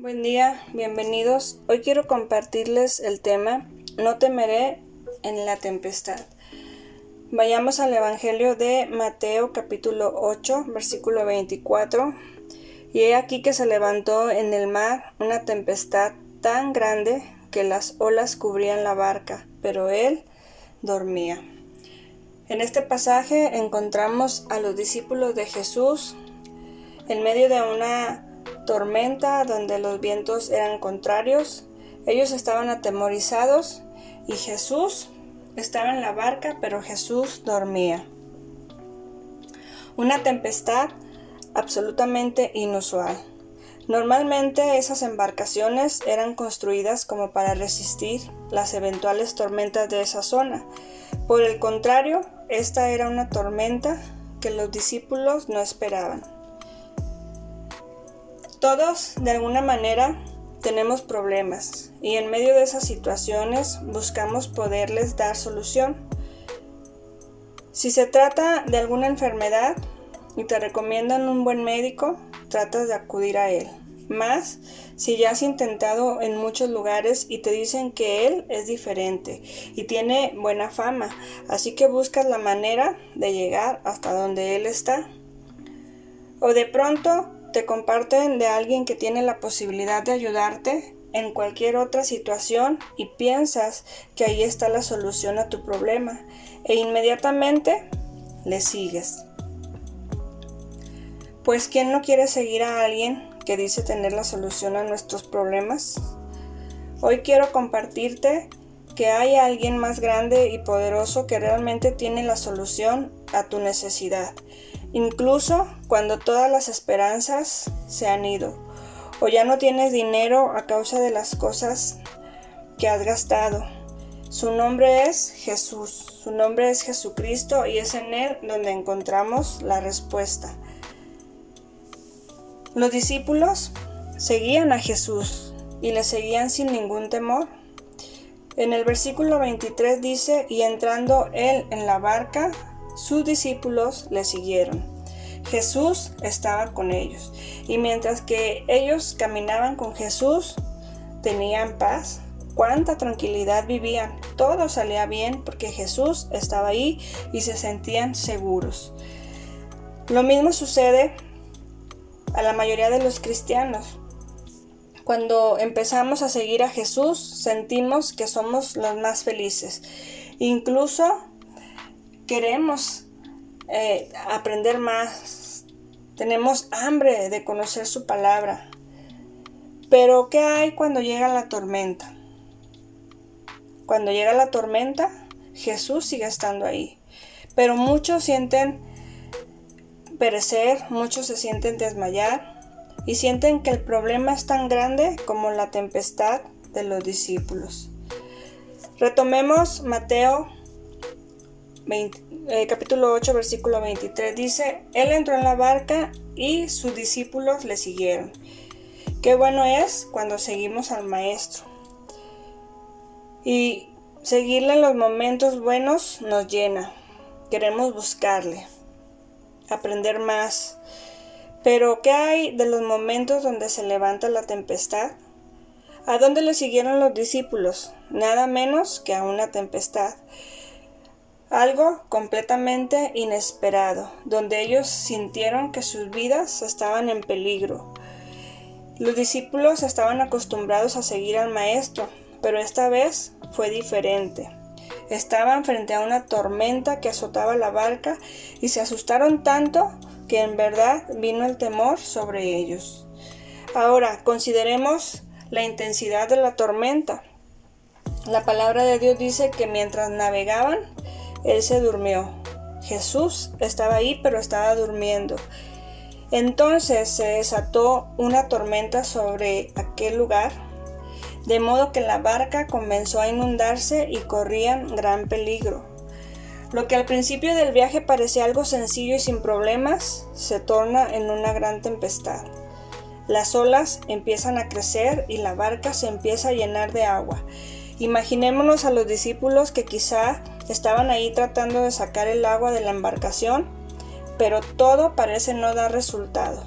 Buen día, bienvenidos. Hoy quiero compartirles el tema No temeré en la tempestad. Vayamos al Evangelio de Mateo capítulo 8, versículo 24. Y he aquí que se levantó en el mar una tempestad tan grande que las olas cubrían la barca, pero él dormía. En este pasaje encontramos a los discípulos de Jesús en medio de una tormenta donde los vientos eran contrarios. Ellos estaban atemorizados y Jesús estaba en la barca, pero Jesús dormía. Una tempestad absolutamente inusual. Normalmente esas embarcaciones eran construidas como para resistir las eventuales tormentas de esa zona. Por el contrario, esta era una tormenta que los discípulos no esperaban. Todos, de alguna manera, tenemos problemas y en medio de esas situaciones buscamos poderles dar solución. Si se trata de alguna enfermedad y te recomiendan un buen médico, tratas de acudir a él. Más si ya has intentado en muchos lugares y te dicen que él es diferente y tiene buena fama, así que buscas la manera de llegar hasta donde él está. O de pronto te comparten de alguien que tiene la posibilidad de ayudarte en cualquier otra situación y piensas que ahí está la solución a tu problema e inmediatamente le sigues. Pues ¿quién no quiere seguir a alguien que dice tener la solución a nuestros problemas? Hoy quiero compartirte que hay alguien más grande y poderoso que realmente tiene la solución a tu necesidad, incluso cuando todas las esperanzas se han ido, o ya no tienes dinero a causa de las cosas que has gastado. Su nombre es Jesús, su nombre es Jesucristo y es en Él donde encontramos la respuesta. Los discípulos seguían a Jesús y le seguían sin ningún temor. En el versículo 23 dice, y entrando él en la barca, sus discípulos le siguieron. Jesús estaba con ellos y mientras que ellos caminaban con Jesús, tenían paz. Cuánta tranquilidad vivían. Todo salía bien porque Jesús estaba ahí y se sentían seguros. Lo mismo sucede a la mayoría de los cristianos. Cuando empezamos a seguir a Jesús, sentimos que somos los más felices. Incluso queremos eh, aprender más. Tenemos hambre de conocer su palabra. Pero ¿qué hay cuando llega la tormenta? Cuando llega la tormenta, Jesús sigue estando ahí. Pero muchos sienten perecer, muchos se sienten desmayar y sienten que el problema es tan grande como la tempestad de los discípulos. Retomemos Mateo eh, capítulo 8 versículo 23. Dice, Él entró en la barca y sus discípulos le siguieron. Qué bueno es cuando seguimos al Maestro. Y seguirle en los momentos buenos nos llena. Queremos buscarle aprender más. Pero, ¿qué hay de los momentos donde se levanta la tempestad? ¿A dónde le siguieron los discípulos? Nada menos que a una tempestad. Algo completamente inesperado, donde ellos sintieron que sus vidas estaban en peligro. Los discípulos estaban acostumbrados a seguir al Maestro, pero esta vez fue diferente. Estaban frente a una tormenta que azotaba la barca y se asustaron tanto que en verdad vino el temor sobre ellos. Ahora, consideremos la intensidad de la tormenta. La palabra de Dios dice que mientras navegaban, Él se durmió. Jesús estaba ahí, pero estaba durmiendo. Entonces se desató una tormenta sobre aquel lugar de modo que la barca comenzó a inundarse y corrían gran peligro. Lo que al principio del viaje parecía algo sencillo y sin problemas, se torna en una gran tempestad. Las olas empiezan a crecer y la barca se empieza a llenar de agua. Imaginémonos a los discípulos que quizá estaban ahí tratando de sacar el agua de la embarcación, pero todo parece no dar resultado.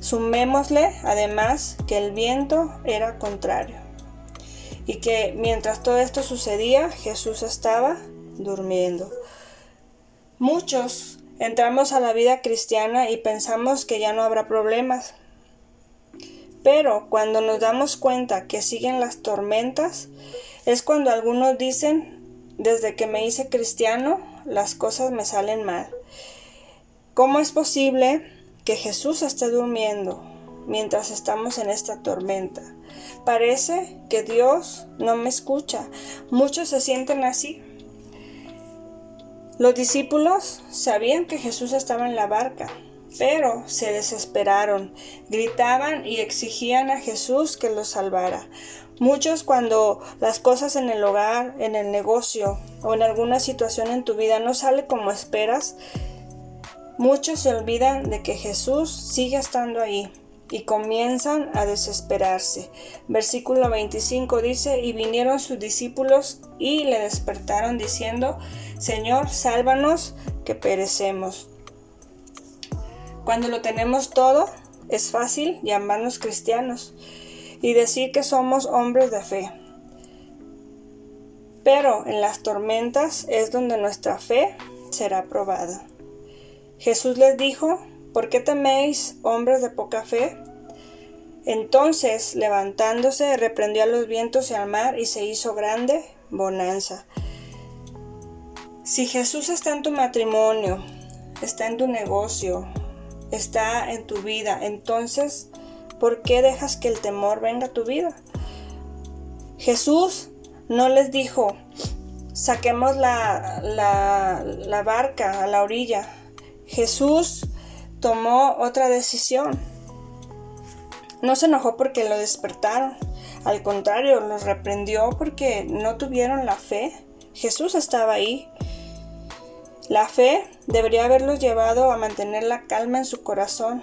Sumémosle además que el viento era contrario y que mientras todo esto sucedía Jesús estaba durmiendo. Muchos entramos a la vida cristiana y pensamos que ya no habrá problemas. Pero cuando nos damos cuenta que siguen las tormentas, es cuando algunos dicen, desde que me hice cristiano, las cosas me salen mal. ¿Cómo es posible que Jesús esté durmiendo mientras estamos en esta tormenta? Parece que Dios no me escucha. Muchos se sienten así. Los discípulos sabían que Jesús estaba en la barca, pero se desesperaron, gritaban y exigían a Jesús que los salvara. Muchos cuando las cosas en el hogar, en el negocio o en alguna situación en tu vida no sale como esperas, muchos se olvidan de que Jesús sigue estando ahí y comienzan a desesperarse. Versículo 25 dice, y vinieron sus discípulos y le despertaron diciendo, Señor, sálvanos que perecemos. Cuando lo tenemos todo, es fácil llamarnos cristianos y decir que somos hombres de fe. Pero en las tormentas es donde nuestra fe será probada. Jesús les dijo, ¿por qué teméis, hombres de poca fe? Entonces, levantándose, reprendió a los vientos y al mar y se hizo grande bonanza. Si Jesús está en tu matrimonio, está en tu negocio, está en tu vida, entonces, ¿por qué dejas que el temor venga a tu vida? Jesús no les dijo, saquemos la, la, barca a la orilla. Jesús tomó otra decisión. No se enojó porque lo despertaron. Al contrario, los reprendió porque no tuvieron la fe. Jesús estaba ahí. La fe debería haberlos llevado a mantener la calma en su corazón.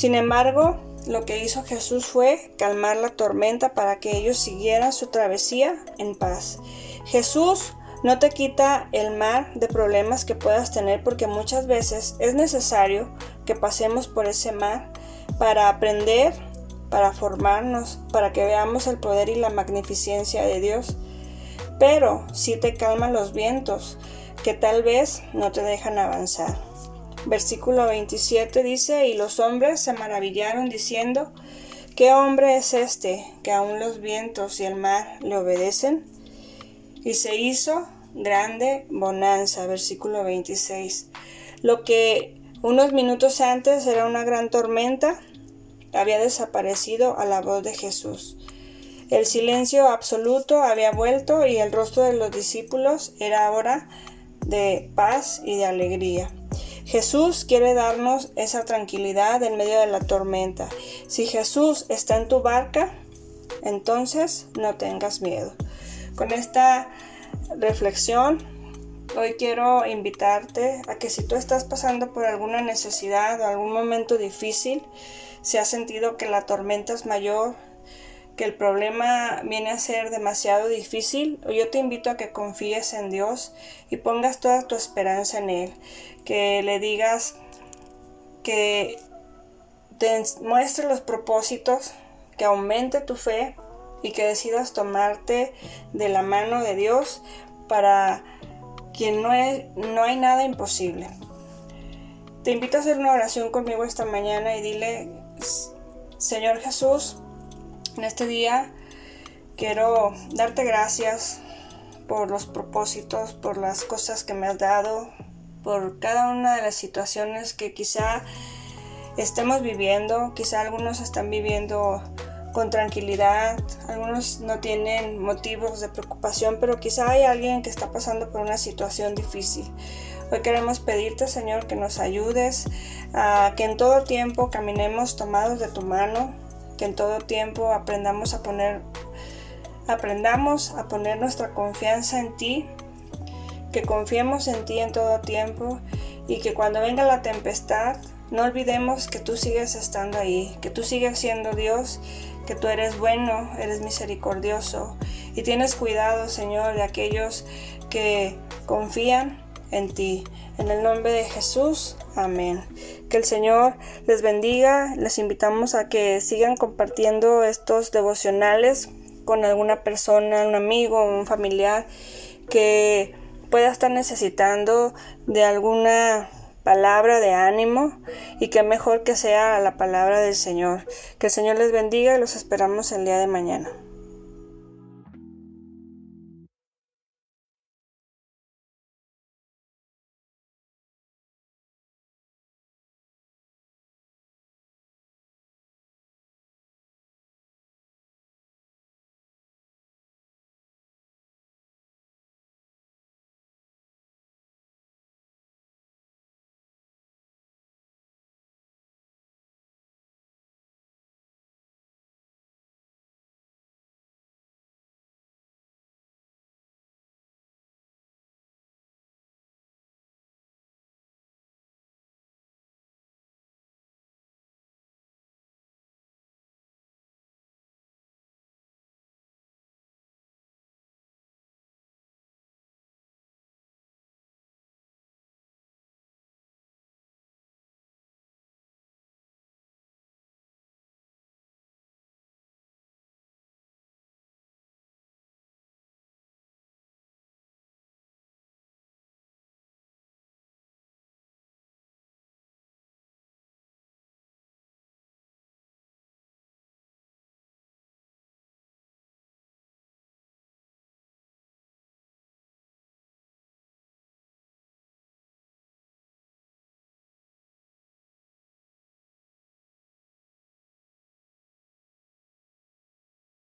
Sin embargo, lo que hizo Jesús fue calmar la tormenta para que ellos siguieran su travesía en paz. Jesús no te quita el mar de problemas que puedas tener porque muchas veces es necesario que pasemos por ese mar para aprender, para formarnos, para que veamos el poder y la magnificencia de Dios. Pero si te calman los vientos, que tal vez no te dejan avanzar. Versículo 27 dice, y los hombres se maravillaron diciendo, ¿qué hombre es este que aún los vientos y el mar le obedecen? Y se hizo grande bonanza, versículo 26. Lo que unos minutos antes era una gran tormenta, había desaparecido a la voz de Jesús. El silencio absoluto había vuelto y el rostro de los discípulos era ahora de paz y de alegría. Jesús quiere darnos esa tranquilidad en medio de la tormenta. Si Jesús está en tu barca, entonces no tengas miedo. Con esta reflexión, hoy quiero invitarte a que si tú estás pasando por alguna necesidad o algún momento difícil, si has sentido que la tormenta es mayor, que el problema viene a ser demasiado difícil, yo te invito a que confíes en Dios y pongas toda tu esperanza en Él, que le digas que te muestre los propósitos, que aumente tu fe y que decidas tomarte de la mano de Dios para quien no, es, no hay nada imposible. Te invito a hacer una oración conmigo esta mañana y dile, Señor Jesús, en este día quiero darte gracias por los propósitos, por las cosas que me has dado, por cada una de las situaciones que quizá estemos viviendo, quizá algunos están viviendo con tranquilidad, algunos no tienen motivos de preocupación, pero quizá hay alguien que está pasando por una situación difícil. Hoy queremos pedirte, Señor, que nos ayudes a que en todo tiempo caminemos tomados de tu mano, que en todo tiempo aprendamos a poner aprendamos a poner nuestra confianza en ti, que confiemos en ti en todo tiempo y que cuando venga la tempestad no olvidemos que tú sigues estando ahí, que tú sigues siendo Dios que tú eres bueno, eres misericordioso y tienes cuidado, Señor, de aquellos que confían en ti. En el nombre de Jesús, amén. Que el Señor les bendiga. Les invitamos a que sigan compartiendo estos devocionales con alguna persona, un amigo, un familiar que pueda estar necesitando de alguna palabra de ánimo y que mejor que sea la palabra del Señor. Que el Señor les bendiga y los esperamos el día de mañana.